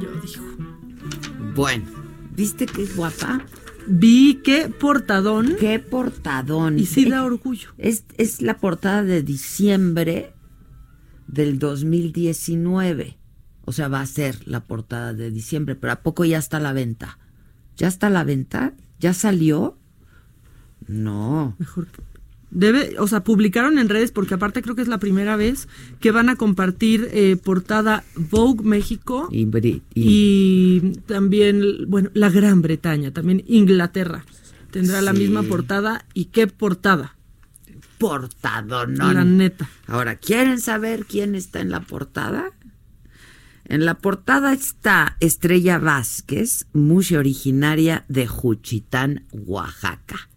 Yo digo. Bueno, ¿viste qué guapa? Vi qué portadón. Qué portadón. Y sí da orgullo. Es, es la portada de diciembre del 2019. O sea, va a ser la portada de diciembre, pero ¿a poco ya está a la venta? ¿Ya está a la venta? ¿Ya salió? No. Mejor. Debe, o sea, publicaron en redes porque aparte creo que es la primera vez que van a compartir eh, portada Vogue México Y, Bri- y- y también, bueno, la Gran Bretaña, también Inglaterra. Tendrá la misma portada y qué portada, portadón. la neta. Ahora, ¿quieren saber quién está en la portada? En la portada está Estrella Vázquez, mucha originaria de Juchitán, Oaxaca.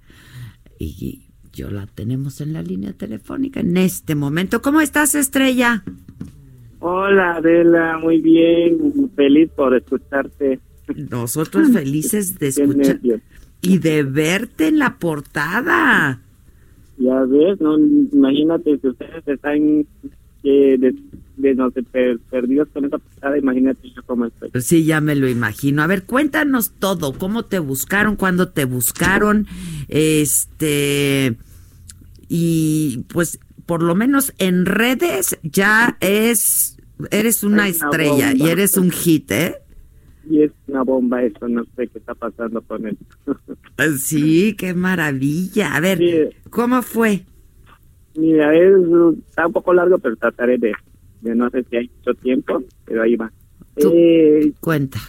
Y yo la tenemos en la línea telefónica en este momento. ¿Cómo estás, Estrella? Hola Adela, muy bien, feliz por escucharte. Nosotros felices de escuchar y de verte en la portada. Ya ves, no, imagínate si ustedes están eh, de, de, no sé, per- perdidos con esa pasada, imagínate yo cómo estoy. Sí, ya me lo imagino. A ver, cuéntanos todo. ¿Cómo te buscaron? ¿Cuándo te buscaron? Este. Y pues, por lo menos en redes ya es. Eres una Es una estrella y eres un hit, ¿eh? Y es una bomba eso, no sé qué está pasando con él. Sí, qué maravilla. A ver, Sí. ¿cómo fue? Mira, es, está un poco largo, pero trataré de, de no sé si hay mucho tiempo, pero ahí va. Tú- Eh, Cuenta.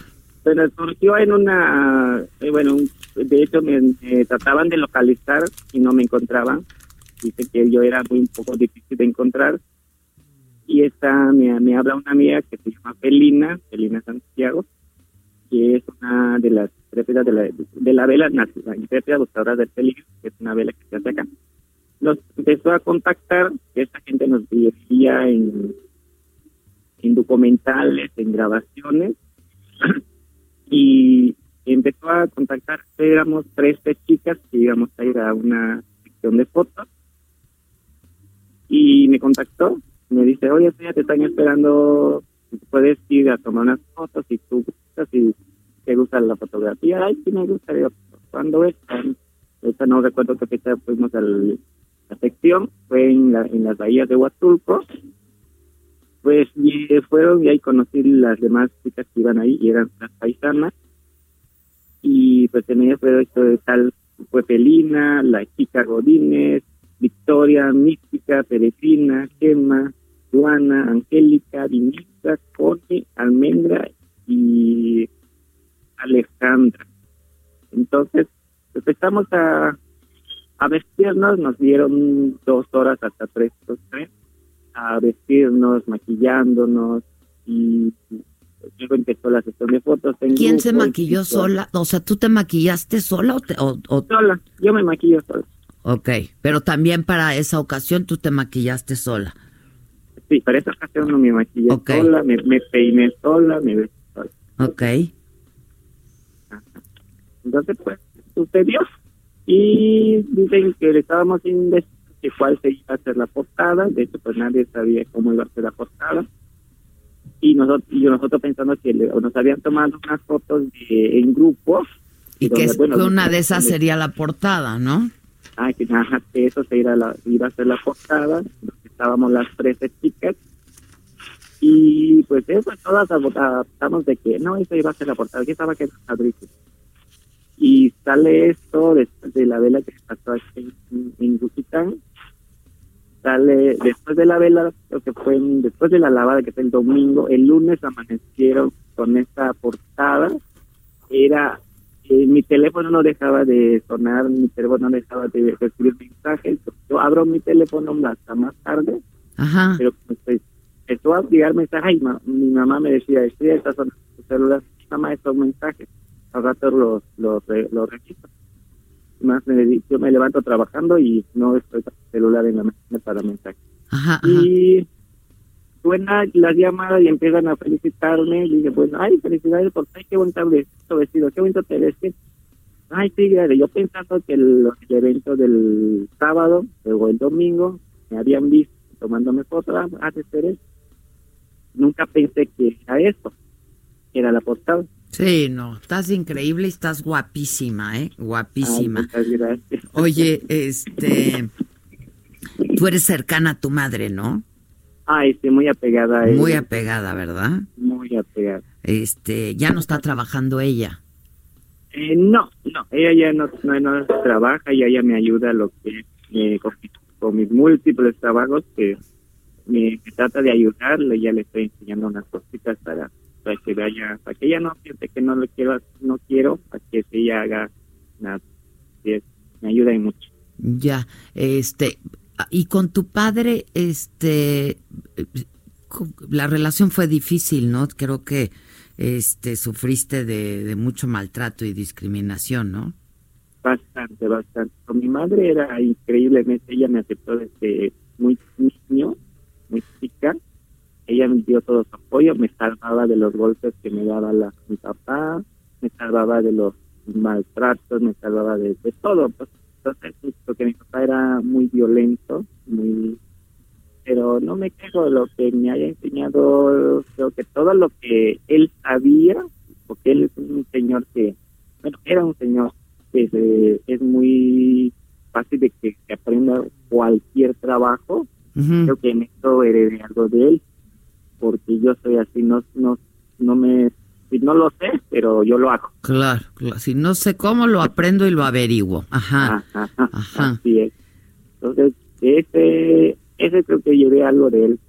Pero surgió en una, eh, bueno, de hecho me, me trataban de localizar y no me encontraban. Dice que yo era muy un poco difícil de encontrar. Y esta me, habla una amiga que se llama Felina, Felina Santiago, que es una de las intrépidas de la, de la vela, la intrépida buscadora del peligro, que es una vela que se hace acá. Nos empezó a contactar, esta gente nos veía en, en documentales, en grabaciones, y empezó a contactar, éramos 13 chicas que íbamos a ir a una sección de fotos y me contactó, me dice, oye, te están esperando, puedes ir a tomar unas fotos y tú gustas y te gusta la fotografía, ay, sí me gusta, digo, ¿cuándo es? Ahorita no recuerdo qué fecha fuimos a la sección, fue en, la, en las bahías de Huatulco, pues y fueron y ahí conocí las demás chicas que iban ahí y eran las paisanas y pues en ella fue esto de tal fue Pelina, la chica Godínez, Victoria, Mística, Peregrina, Gemma, Juana, Angélica, Vinita, Connie, Almendra y Alejandra. Entonces empezamos a, a vestirnos, nos dieron dos horas hasta tres, dos, tres a vestirnos, maquillándonos y luego empezó la sesión de fotos. en ¿Quién se maquilló sola? O sea, ¿tú te maquillaste sola o, te- o- o- Sola, yo me maquillo sola. Ok, pero también para esa ocasión tú te maquillaste sola. Sí, para esta ocasión no me maquillé sola, me, me peiné sola, me vestí sola. Ok. Entonces, pues, sucedió. Y dicen que le estábamos indecisos de cuál se iba a hacer la portada. De hecho, pues nadie sabía cómo iba a ser la portada. Y nosotros, y nosotros pensando que le- nos habían tomado unas fotos de, en grupo. Y donde, que, bueno, que una de esas sería la portada, ¿no? Ah, que, ajá, que eso se iba a, la, iba a ser la portada. Estábamos las 13 chicas. Y pues eso, todas adoptamos de que no, eso iba a ser la portada. Aquí estaba que padrísimo. Y sale esto después de la vela que pasó aquí en, en Yucatán. Sale después de la vela, lo que fue después de la lavada, que fue el domingo, el lunes amanecieron con esta portada. Era mi teléfono no dejaba de sonar, mi teléfono no dejaba de recibir mensajes. Yo abro mi teléfono hasta más tarde, Ajá. pero pues, empezó a llegar mensajes y ma- mi mamá me decía, estoy estas son tus celular, mamá, estos mensajes. Al rato los, los, los registro. Más me yo me levanto trabajando y no estoy con el celular en la máquina para mensajes. Ajá, ajá. Y suena las llamadas y empiezan a felicitarme. Y dije, bueno, ay, felicidades por ay, qué bonito vestido, qué bonito te ves. qué- Ay, sí, yo pensando que el, el evento del sábado o el domingo me habían visto tomándome fotos, ah, ah, eso. Nunca pensé que era eso. era la portada. Sí, no, estás increíble y estás guapísima, ¿eh? Guapísima. Ay, muchas gracias. Oye, este, tú eres cercana a tu madre, ¿no? Ay, sí, muy apegada a ella. Muy apegada, ¿verdad? Muy apegada. Este, ya no está trabajando ella. Eh, no, no, ella ya no, no, no trabaja, ella ya me ayuda a lo que eh, con, con mis múltiples trabajos que me, me trata de ayudarle, ya le estoy enseñando unas cositas para, para que vaya, para que ella no siente que no lo quiero, no quiero, para que ella haga nada, Sí, me ayuda y mucho. Ya, este, y con tu padre, este, la relación fue difícil, ¿no? Creo que, este, sufriste de, de mucho maltrato y discriminación, ¿no? Bastante, bastante. Mi madre era increíblemente, ella me aceptó desde muy niño, muy chica. Ella me dio todo su apoyo, me salvaba de los golpes que me daba la, mi papá, me salvaba de los maltratos, me salvaba de, de todo. Pues, entonces, porque mi papá era muy violento, muy pero no me quejo de lo que me haya enseñado, creo que todo lo que él sabía, porque él es un señor que, bueno, era un señor que se- es muy fácil de que, que aprenda cualquier trabajo, creo que en esto heredé algo de él, porque yo soy así, no, no, no me, si no lo sé, pero yo lo hago. Claro, claro. Si no sé cómo, lo aprendo y lo averiguo. Ajá. Ajá, ajá, Ajá. Así es. Entonces, ese, ese creo que llevé algo de él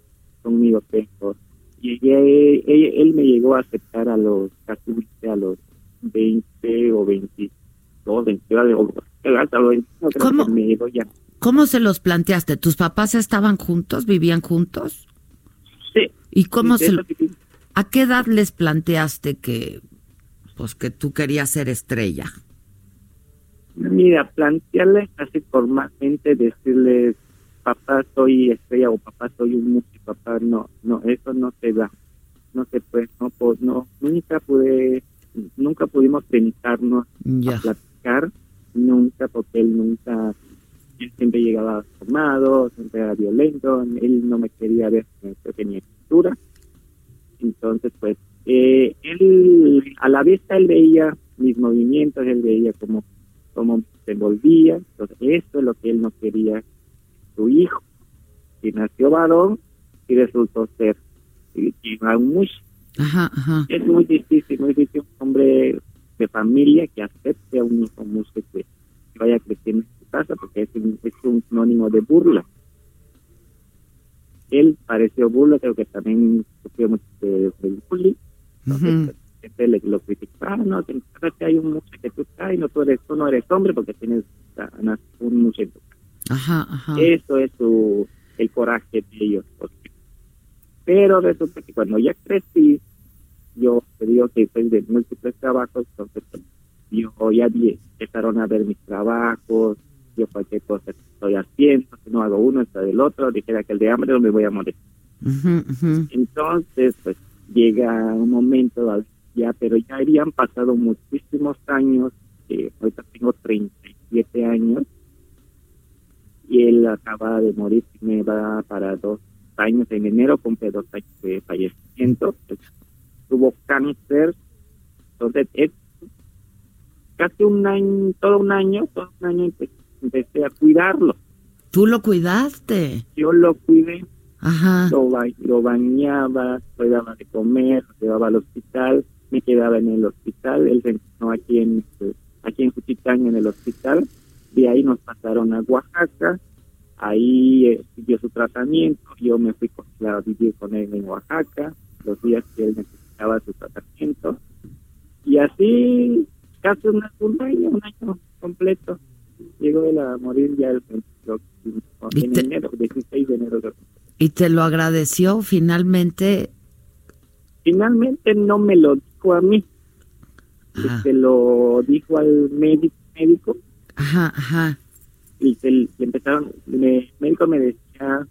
conmigo, pero llegué, él, él me llegó a aceptar a los, casi a los 20 o 22, 20, o hasta los 21, creo ¿Cómo? que me llegó ya. ¿Cómo se los planteaste? ¿Tus papás estaban juntos? ¿Vivían juntos? Sí. ¿Y cómo sí, se, sí. a qué edad les planteaste que, pues que tú querías ser estrella? Mira, plantearles así formalmente, decirles, papá soy estrella o papá soy un músico, papá, no, no, eso no se da, no se puede, no, po- no, nunca pude, nunca pudimos sentarnos a Ya. platicar, nunca, porque él nunca, él siempre llegaba tomado, siempre era violento, él no me quería ver, que ni escritura, entonces pues, eh, él, a la vista él veía mis movimientos, él veía cómo cómo se envolvía. Entonces, esto es lo que él no quería. Nació varón y resultó ser y, y ajá. es muy difícil, muy difícil un hombre de familia que acepte a un hijo músico que, vaya creciendo en su casa, porque es un, es un sinónimo de burla. Él pareció burla, creo que también sufrió mucho de, bullying. Entonces, gente le, lo critica, ah, no, te que hay un músico que tú traes, no, tú, eres, tú no eres hombre porque tienes ah, na- un músico. Ajá, ajá. Eso es su, el coraje de ellos. Pero resulta que cuando ya crecí, yo te digo que soy de múltiples trabajos, entonces yo ya vi, empezaron a ver mis trabajos, yo cualquier cosa que estoy haciendo, si no hago uno, está del otro, dijera que el de hambre no me voy a morir. Entonces, pues llega un momento ya, pero ya habían pasado muchísimos años, eh, ahorita tengo 37 años, y él acaba de morir, me va para dos años, en enero cumple dos años de fallecimiento, pues, tuvo cáncer, entonces es casi un año, todo un año, todo un año empe- empecé a cuidarlo, Tú lo cuidaste. yo lo cuidé, Ajá. lo, ba- lo bañaba, le daba de comer, lo llevaba al hospital, me quedaba en el hospital, él se internó aquí en eh, aquí en Juchitán en el hospital, de ahí nos pasaron a Oaxaca, ahí eh, siguió su tratamiento, yo me fui con, a vivir con él en Oaxaca, los días que él necesitaba su tratamiento, y así casi un, un año, un año completo, llegó él a morir ya el 22, ¿Y en te- enero, 16 de enero de Y te lo agradeció finalmente. finalmente no me lo dijo a mí, Ajá, se lo dijo al médico, médico ajá, ajá. y se le empezaron, me- el médico me decía,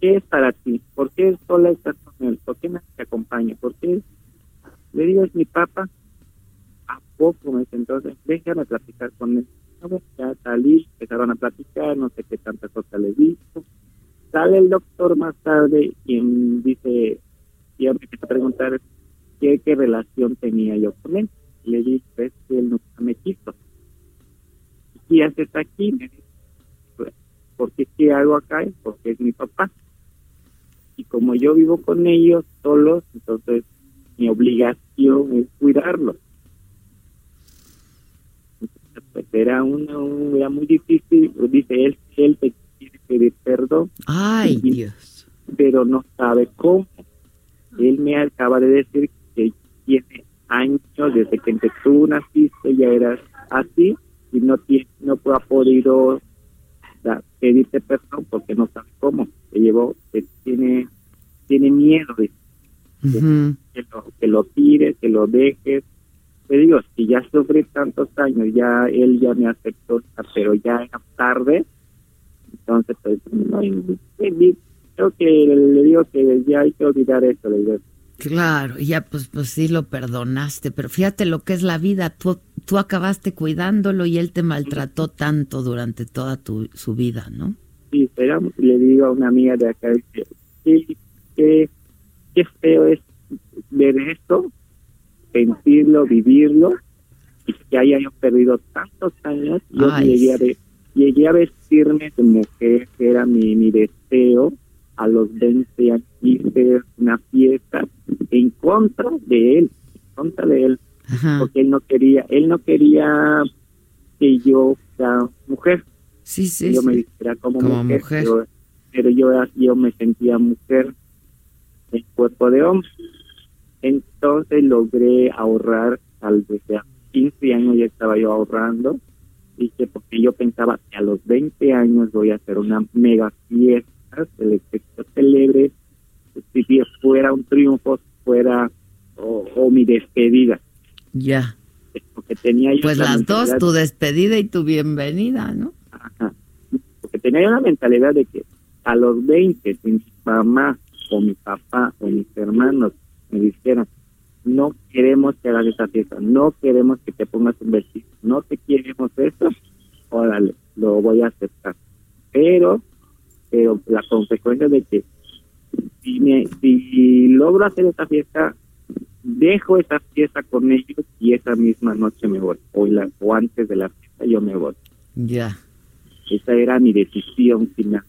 ¿qué es para ti? ¿Por qué sola estás con él? ¿Por qué no te acompaña? ¿Por qué? Le digo, es mi papá. ¿A poco? Me dice, entonces, déjame platicar con él. Ah, bueno, ya salí, empezaron a platicar, no sé qué tanta cosa le dijo. Sale el doctor más tarde y dice, y me empieza a preguntar, qué, qué relación tenía yo con él. Le dije, pues que él nunca me quiso. ¿Y haces aquí? Me dice, "Pues, ¿por qué hago acá? Porque es mi papá. Y como yo vivo con ellos solos, entonces mi obligación es cuidarlos. Entonces, pues era, una, un- era muy difícil, dice él, él te quiere pedir perdón, Ay. Dios. pero no sabe cómo. Él me acaba de decir que tiene años desde que tú naciste, ya eras así y no tiene, no ha podido da- pedirte perdón porque no sabe cómo. Se llevó, que tiene, tiene miedo de Ujú. que lo, que lo tires, que lo dejes. Te digo, si ya sufrí tantos años, ya él ya me aceptó, pero ya era tarde, entonces pues no creo que le digo que ya hay que olvidar eso, le digo, Claro, ya pues, pues sí lo perdonaste, pero fíjate lo que es la vida, tú, tú acabaste cuidándolo y él te maltrató tanto durante toda tu, su vida, ¿no? sí, esperamos, le digo a una amiga de acá, qué, qué, qué feo es ver esto, sentirlo, vivirlo, y que haya yo perdido tantos años, yo Ay, llegué, a sí. ve- llegué a vestirme de mujer, que era mi, mi deseo, a los 20 años hice una fiesta en contra de él, en contra de él, Ajá. porque él no quería, él no quería que yo fuera mujer, Sí, sí, yo me vistiera como, Como mujer, mujer. Pero, pero yo, yo me sentía mujer en cuerpo de hombre. Entonces logré ahorrar, tal vez a 15 años ya estaba yo ahorrando, que porque yo pensaba que a los 20 años voy a hacer una mega fiesta, el yo celebre, si fuera un triunfo, fuera o, o mi despedida, Ya. porque tenía yo Pues la las dos, tu despedida y tu bienvenida, ¿no? Ajá. Porque tenía yo la mentalidad de que a los 20, si mi mamá o mi papá o mis hermanos me dijeran, no queremos que hagas esa fiesta, no queremos que te pongas un vestido, no te queremos eso, órale, lo voy a aceptar. Pero, pero la consecuencia de que si, me, si logro hacer esa fiesta, dejo esa fiesta con ellos y esa misma noche me voy, o, la, o antes de la fiesta yo me voy. Ya. Esa era mi decisión final.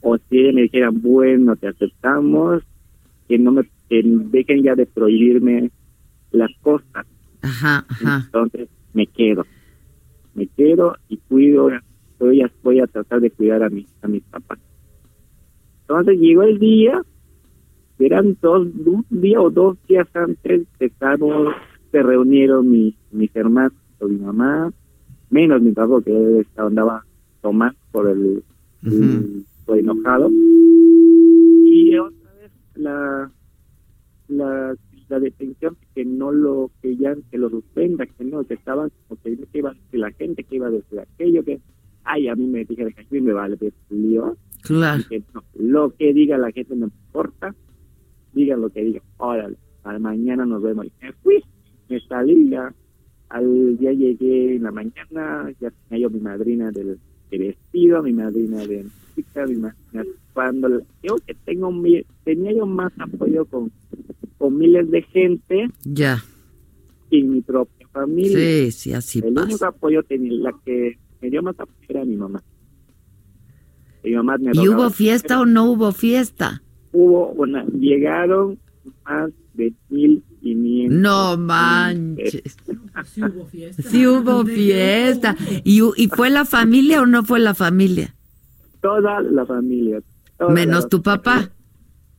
O si ellos me dijeran, bueno, te aceptamos, que no me que dejen ya de prohibirme las cosas. Ajá, ajá. Entonces me quedo. Me quedo y cuido, voy a, voy a tratar de cuidar a, mi, a mis papás. Entonces llegó el día, eran dos, un día o dos días antes, se reunieron mi, mis hermanos, mi mamá, menos mi papá, que andaba tomando por el, por enojado. Y otra vez la, la, la detención que no lo, que ya que lo suspenda, que no, que estaban como que que iba a decir la gente, que iba a decir aquello, que, ay, a mí me dije que a mí me vale, pues, lío. Claro. No, lo que diga la gente no me importa, digan lo que digan, órale, al mañana nos vemos. Y me fui, me salí ya, al día llegué en la mañana, ya tenía yo mi madrina del, de vestido, mi madrina de música, mi madrina cuando yo que tengo mi, tenía yo más apoyo con, con miles de gente Ya. en mi propia familia. Sí, sí, así El único pasa. apoyo tenía, la que me dio más apoyo era mi mamá. Mi mamá me ¿Y hubo fiesta o no hubo fiesta? Hubo una, llegaron más de mil quinientos. No manches. Sí hubo fiesta. Sí hubo fiesta. ¿Y, ¿Y fue la familia o no fue la familia? Toda la familia. toda Menos la- tu papá.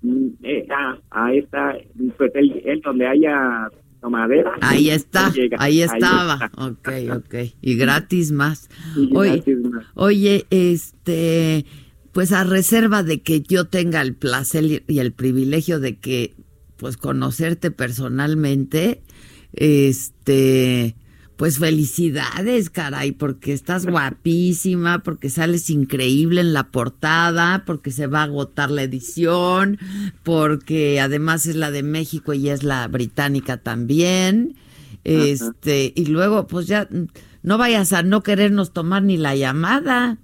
Mm, eh, ah, ahí está, pues él, él donde haya tomadera. Ahí está, llega, ahí estaba. está. Ok, ok. Y gratis más. Y Oye, gratis más. oye, este, pues a reserva de que yo tenga el placer y- el privilegio de que, pues conocerte personalmente, este, pues felicidades, caray, porque estás guapísima, porque sales increíble en la portada, porque se va a agotar la edición, porque además es la de México y es la británica también. Este, y luego, pues ya, no vayas a no querernos tomar ni la llamada.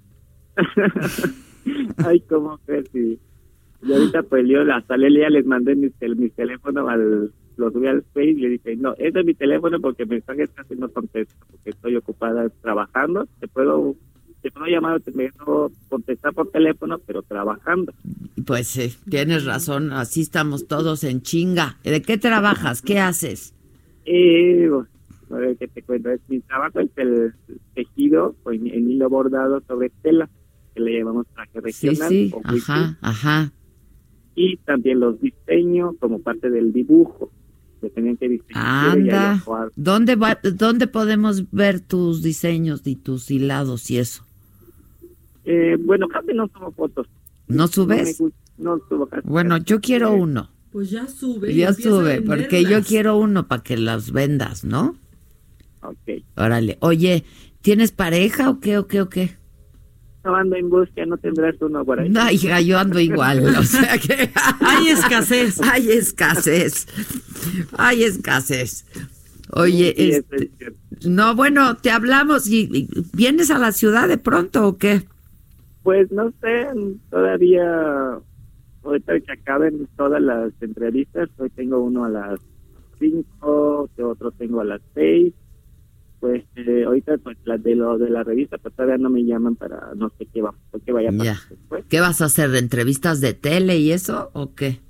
Ay, cómo que sí. Y ahorita pues yo hasta le ya les mandé mis, tel- mis teléfonos al lo subí al Face y le dije, no, ese es mi teléfono porque mensajes casi no contesto, porque estoy ocupada trabajando. Te puedo, te puedo llamar, te puedo contestar por teléfono, pero trabajando. Pues sí, tienes razón, así estamos todos en chinga. ¿De qué trabajas? ¿Qué haces? Eh, a ver qué te cuento. Es, mi trabajo es el tejido en, en hilo bordado sobre tela, que le llamamos traje Sí, regional. sí, o ajá, ajá. Y también los diseños como parte del dibujo. Que tenían que diseñar. y Anda. ¿dónde, va, ¿dónde podemos ver tus diseños y tus hilados y eso? Eh, bueno, casi no subo fotos. ¿No subes? No, subo casi. Bueno, yo quiero uno. Pues ya sube. Ya sube, porque yo quiero uno para que las vendas, ¿no? Ok. Órale. Oye, ¿tienes pareja o qué, o qué, o qué? No ando en búsqueda, no tendrás uno por ahí. No, hija, yo ando igual, o sea que... Hay escasez. Hay escasez. Hay escasez. Oye, Sí, este, es cierto. no, bueno, te hablamos y, y vienes a la ciudad de pronto o qué? Pues no sé, todavía, ahorita que acaben todas las entrevistas, hoy tengo uno a las 5, otro tengo a las 6. Pues eh, ahorita pues las de lo de la revista, pues todavía no me llaman para no sé qué va, qué vaya a pasar después. ¿Qué vas a hacer? ¿Entrevistas de tele y eso o qué?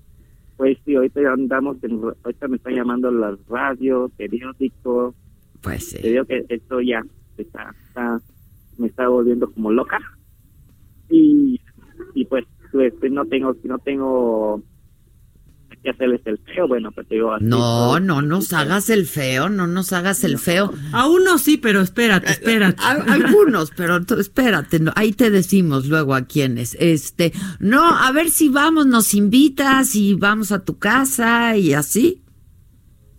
Pues sí, ahorita ya andamos, en, ahorita me están llamando las radios, periódicos, Pues te sí. digo que esto ya está, está- me está volviendo como loca y, y pues, pues no tengo no tengo que hacerles el feo bueno pues te digo así No, no nos hagas el feo, no nos hagas el feo. A uno sí, pero espérate, espérate. A- algunos, pero tú- espérate, no, ahí te decimos luego a quiénes. Este, no, a ver si vamos, nos invitas y vamos a tu casa y así.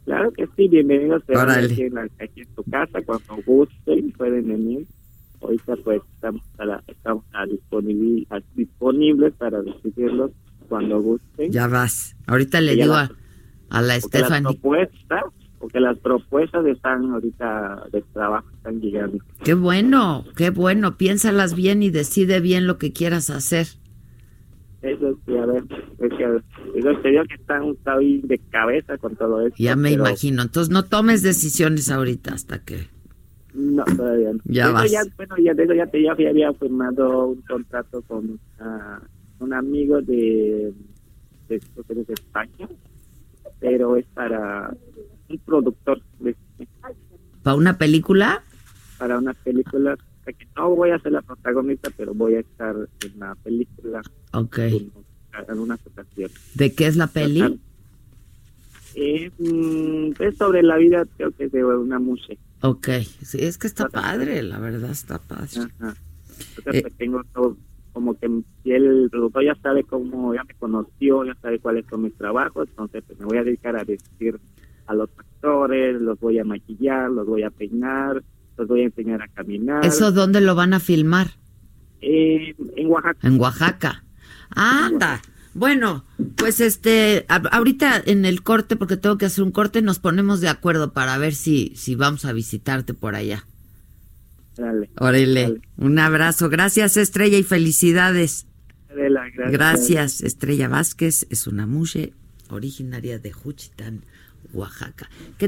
claro que sí bienvenidos aquí en, la- aquí en tu casa cuando gusten pueden venir ahorita pues estamos a la- estamos a disponibil- a- disponibles para recibirlos cuando gusten Ya vas. Ahorita le digo la- a, a la porque las Stephanie. propuestas porque las propuestas están ahorita de trabajo están llegando Qué bueno, qué bueno. Piénsalas bien y decide bien lo que quieras hacer. Eso sí, a ver, es que, digo que están estoy de cabeza con todo esto. Ya me pero imagino. Entonces no tomes decisiones ahorita hasta que. No, todavía no. Ya De vas. Ya, bueno, ya de eso ya, te, ya había firmado un contrato con ah, un amigo de, de, de España, pero es para un productor de, ¿Para una película? para una película que no voy a ser la protagonista, pero voy a estar en la película Ok. en, en una situación. ¿De qué es la peli? Eh, mm, es sobre la vida, creo que de una mujer. Ok. Sí, es que está padre, la verdad está padre. Ajá. Entonces, Eh. tengo todo, como que si el productor ya sabe cómo, ya me conoció, ya sabe cuáles son mis trabajos, entonces pues, me voy a dedicar a vestir a los actores, los voy a maquillar, los voy a peinar, los voy a enseñar a caminar. ¿Eso dónde lo van a filmar? Eh, en Oaxaca. En Oaxaca. Anda. Bueno, pues este, a- ahorita en el corte, porque tengo que hacer un corte, nos ponemos de acuerdo para ver si, si vamos a visitarte por allá. Dale. Órale, Dale. un abrazo. Gracias, Estrella, y felicidades. Adela, gracias. Gracias, Estrella Vázquez. Es una mushe originaria de Juchitán, Oaxaca. ¿Qué